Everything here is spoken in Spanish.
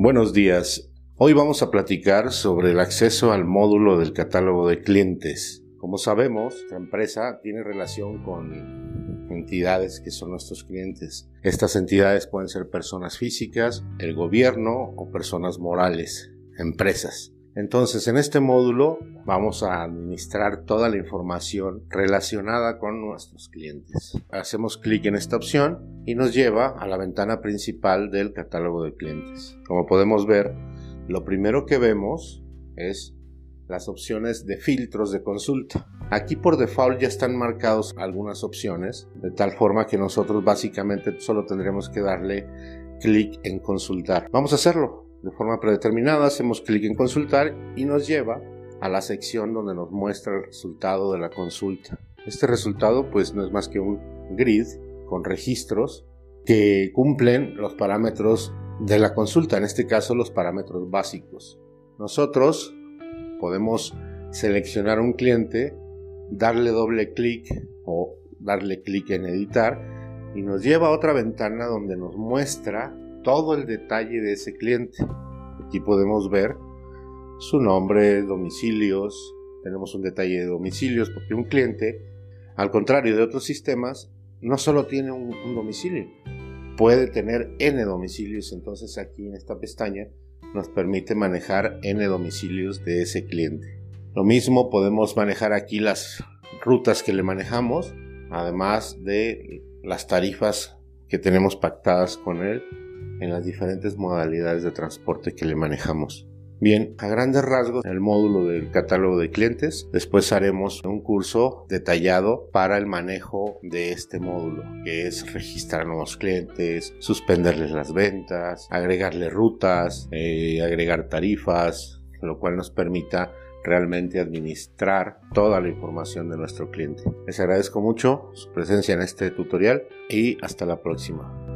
Buenos días. Hoy vamos a platicar sobre el acceso al módulo del catálogo de clientes. Como sabemos, la empresa tiene relación con entidades que son nuestros clientes. Estas entidades pueden ser personas físicas, el gobierno o personas morales, empresas. Entonces, en este módulo vamos a administrar toda la información relacionada con nuestros clientes. Hacemos clic en esta opción y nos lleva a la ventana principal del catálogo de clientes. Como podemos ver, lo primero que vemos es las opciones de filtros de consulta. Aquí por default ya están marcados algunas opciones, de tal forma que nosotros básicamente solo tendremos que darle clic en consultar. Vamos a hacerlo. De forma predeterminada hacemos clic en consultar y nos lleva a la sección donde nos muestra el resultado de la consulta. Este resultado pues no es más que un grid con registros que cumplen los parámetros de la consulta, en este caso los parámetros básicos. Nosotros podemos seleccionar un cliente, darle doble clic o darle clic en editar y nos lleva a otra ventana donde nos muestra todo el detalle de ese cliente. Aquí podemos ver su nombre, domicilios, tenemos un detalle de domicilios porque un cliente, al contrario de otros sistemas, no solo tiene un, domicilio, puede tener n domicilios, entonces aquí en esta pestaña nos permite manejar n domicilios de ese cliente. Lo mismo podemos manejar aquí las rutas que le manejamos, además de las tarifas que tenemos pactadas con él en las diferentes modalidades de transporte que le manejamos. Bien, a grandes rasgos, el módulo del catálogo de clientes, después haremos un curso detallado para el manejo de este módulo, que es registrar nuevos clientes, suspenderles las ventas, agregarle rutas, eh, agregar tarifas, lo cual nos permita realmente administrar toda la información de nuestro cliente. Les agradezco mucho su presencia en este tutorial y hasta la próxima.